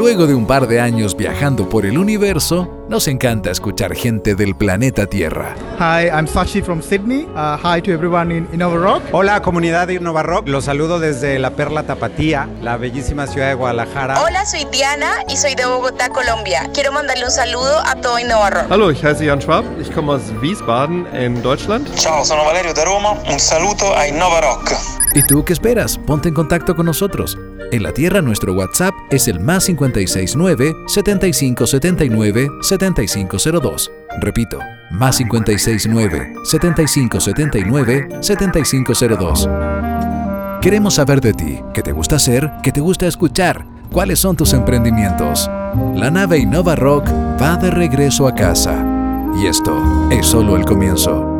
Luego de un par de años viajando por el universo, nos encanta escuchar gente del planeta Tierra. Hi, I'm Sashi from Sydney. Uh, hi to everyone in Innova Rock. Hola comunidad de Innova Rock, los saludo desde la Perla Tapatía, la bellísima ciudad de Guadalajara. Hola, soy Diana y soy de Bogotá, Colombia. Quiero mandarle un saludo a todo Innova Rock. Hallo, ich heiße Jan Schwab, ich komme aus Wiesbaden in Deutschland. Ciao, sono Valerio da Roma, un saluto a Innova Rock. ¿Y tú qué esperas? Ponte en contacto con nosotros. En la Tierra nuestro WhatsApp es el más 569 7579 7502. Repito, más 569 7579 7502. Queremos saber de ti, qué te gusta hacer, qué te gusta escuchar, cuáles son tus emprendimientos. La nave Innova Rock va de regreso a casa. Y esto es solo el comienzo.